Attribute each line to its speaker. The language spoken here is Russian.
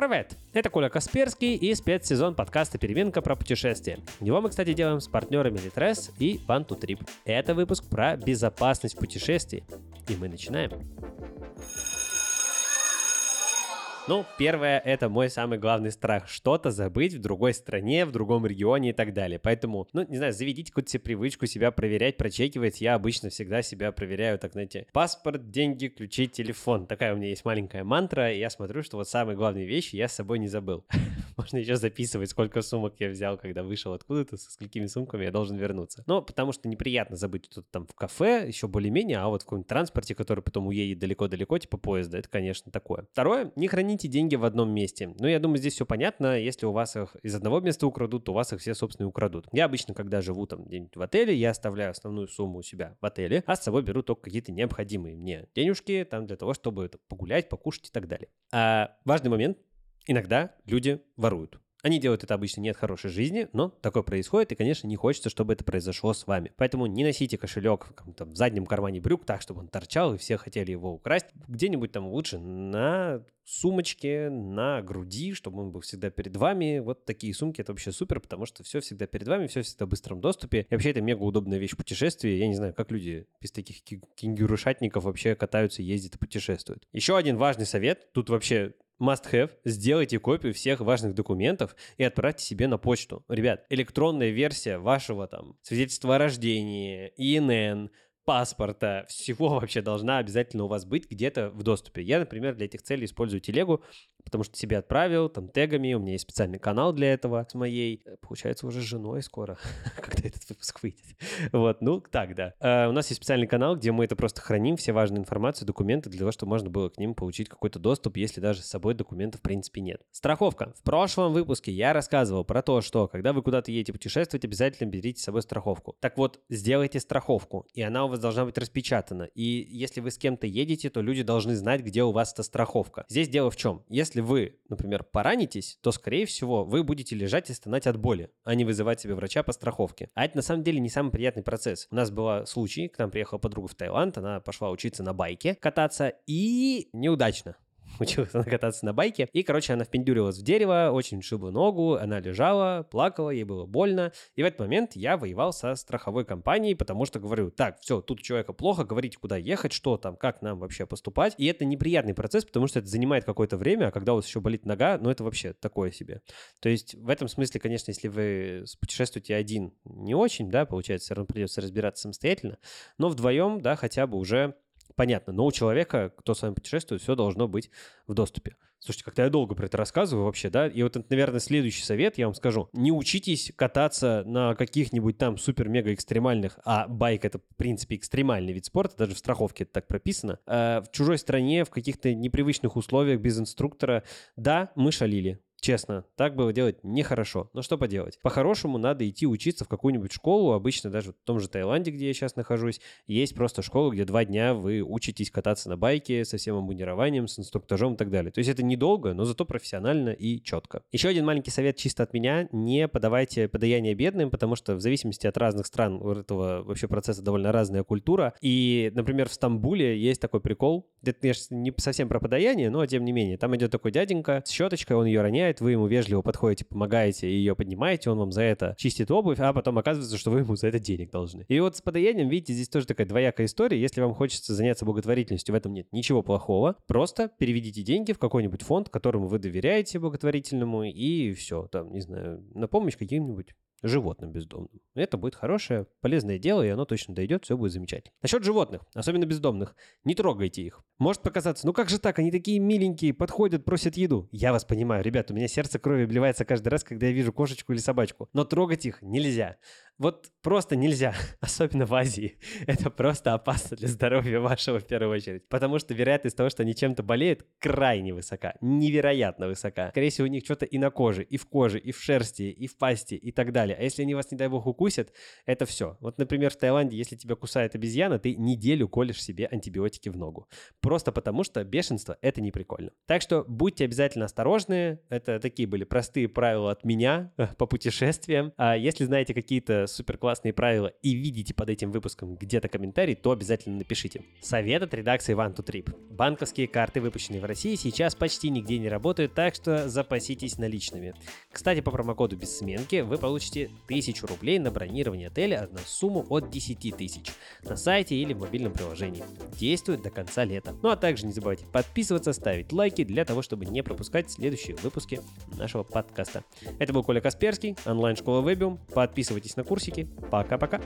Speaker 1: Привет! Это Коля Касперский и спецсезон подкаста «Переменка» про путешествия. Его мы, кстати, делаем с партнерами Litres и Bantu Это выпуск про безопасность путешествий. И мы начинаем. Ну, первое, это мой самый главный страх. Что-то забыть в другой стране, в другом регионе и так далее. Поэтому, ну, не знаю, заведите какую-то себе привычку себя проверять, прочекивать. Я обычно всегда себя проверяю, так, знаете, паспорт, деньги, ключи, телефон. Такая у меня есть маленькая мантра, и я смотрю, что вот самые главные вещи я с собой не забыл. Можно еще записывать, сколько сумок я взял, когда вышел откуда-то, со сколькими сумками я должен вернуться. Ну, потому что неприятно забыть что-то там в кафе, еще более-менее, а вот в каком-нибудь транспорте, который потом уедет далеко-далеко, типа поезда, это, конечно, такое. Второе, не храните храните деньги в одном месте. Ну, я думаю, здесь все понятно. Если у вас их из одного места украдут, то у вас их все, собственно, украдут. Я обычно, когда живу там где-нибудь в отеле, я оставляю основную сумму у себя в отеле, а с собой беру только какие-то необходимые мне денежки там для того, чтобы погулять, покушать и так далее. А важный момент. Иногда люди воруют. Они делают это обычно не от хорошей жизни, но такое происходит, и, конечно, не хочется, чтобы это произошло с вами. Поэтому не носите кошелек в, в заднем кармане брюк так, чтобы он торчал, и все хотели его украсть. Где-нибудь там лучше на сумочке, на груди, чтобы он был всегда перед вами. Вот такие сумки, это вообще супер, потому что все всегда перед вами, все всегда в быстром доступе. И вообще это мега удобная вещь в путешествии. Я не знаю, как люди без таких кенгурушатников вообще катаются, ездят и путешествуют. Еще один важный совет. Тут вообще must-have, сделайте копию всех важных документов и отправьте себе на почту. Ребят, электронная версия вашего там свидетельства о рождении, ИНН, паспорта, всего вообще должна обязательно у вас быть где-то в доступе. Я, например, для этих целей использую телегу, потому что себе отправил, там, тегами, у меня есть специальный канал для этого с моей, э, получается, уже женой скоро, когда этот выпуск выйдет. Вот, ну, так, да. Uh, у нас есть специальный канал, где мы это просто храним, все важные информации, документы, для того, чтобы можно было к ним получить какой-то доступ, если даже с собой документов, в принципе, нет. Страховка. В прошлом выпуске я рассказывал про то, что, когда вы куда-то едете путешествовать, обязательно берите с собой страховку. Так вот, сделайте страховку, и она у вас должна быть распечатана. И если вы с кем-то едете, то люди должны знать, где у вас эта страховка. Здесь дело в чем? Если вы, например, поранитесь, то, скорее всего, вы будете лежать и стонать от боли, а не вызывать себе врача по страховке. А это на самом деле не самый приятный процесс. У нас был случай, к нам приехала подруга в Таиланд, она пошла учиться на байке кататься и неудачно училась она кататься на байке. И, короче, она впендюрилась в дерево, очень шибла ногу, она лежала, плакала, ей было больно. И в этот момент я воевал со страховой компанией, потому что говорю, так, все, тут человека плохо, говорите, куда ехать, что там, как нам вообще поступать. И это неприятный процесс, потому что это занимает какое-то время, а когда у вас еще болит нога, ну это вообще такое себе. То есть в этом смысле, конечно, если вы путешествуете один, не очень, да, получается, все равно придется разбираться самостоятельно, но вдвоем, да, хотя бы уже понятно, но у человека, кто с вами путешествует, все должно быть в доступе. Слушайте, как-то я долго про это рассказываю вообще, да, и вот это, наверное, следующий совет, я вам скажу. Не учитесь кататься на каких-нибудь там супер-мега экстремальных, а байк это, в принципе, экстремальный вид спорта, даже в страховке это так прописано, э, в чужой стране, в каких-то непривычных условиях, без инструктора. Да, мы шалили, Честно, так было делать нехорошо. Но что поделать? По-хорошему надо идти учиться в какую-нибудь школу. Обычно даже в том же Таиланде, где я сейчас нахожусь, есть просто школа, где два дня вы учитесь кататься на байке со всем обмундированием, с инструктажом и так далее. То есть это недолго, но зато профессионально и четко. Еще один маленький совет чисто от меня. Не подавайте подаяние бедным, потому что в зависимости от разных стран у этого вообще процесса довольно разная культура. И, например, в Стамбуле есть такой прикол. Это, конечно, не совсем про подаяние, но тем не менее. Там идет такой дяденька с щеточкой, он ее роняет, вы ему вежливо подходите, помогаете и ее поднимаете, он вам за это чистит обувь, а потом оказывается, что вы ему за это денег должны. И вот с подаянием, видите, здесь тоже такая двоякая история. Если вам хочется заняться благотворительностью, в этом нет ничего плохого. Просто переведите деньги в какой-нибудь фонд, которому вы доверяете благотворительному, и все, там, не знаю, на помощь каким-нибудь животным бездомным. Это будет хорошее, полезное дело, и оно точно дойдет, все будет замечательно. Насчет животных, особенно бездомных, не трогайте их. Может показаться, ну как же так, они такие миленькие, подходят, просят еду. Я вас понимаю, ребят, у меня сердце крови обливается каждый раз, когда я вижу кошечку или собачку. Но трогать их нельзя. Вот просто нельзя, особенно в Азии. Это просто опасно для здоровья вашего в первую очередь. Потому что вероятность того, что они чем-то болеют, крайне высока. Невероятно высока. Скорее всего, у них что-то и на коже, и в коже, и в шерсти, и в пасти, и так далее. А если они вас, не дай бог, укусят, это все. Вот, например, в Таиланде, если тебя кусает обезьяна, ты неделю колешь себе антибиотики в ногу. Просто потому что бешенство — это не прикольно. Так что будьте обязательно осторожны. Это такие были простые правила от меня по путешествиям. А если знаете какие-то супер классные правила и видите под этим выпуском где-то комментарий, то обязательно напишите. Совет от редакции One to Trip. Банковские карты, выпущенные в России, сейчас почти нигде не работают, так что запаситесь наличными. Кстати, по промокоду бессменки вы получите 1000 рублей на бронирование отеля на сумму от 10 тысяч на сайте или в мобильном приложении. Действует до конца лета. Ну а также не забывайте подписываться, ставить лайки для того, чтобы не пропускать следующие выпуски нашего подкаста. Это был Коля Касперский, онлайн-школа Webium. Подписывайтесь на курсики. Пока-пока.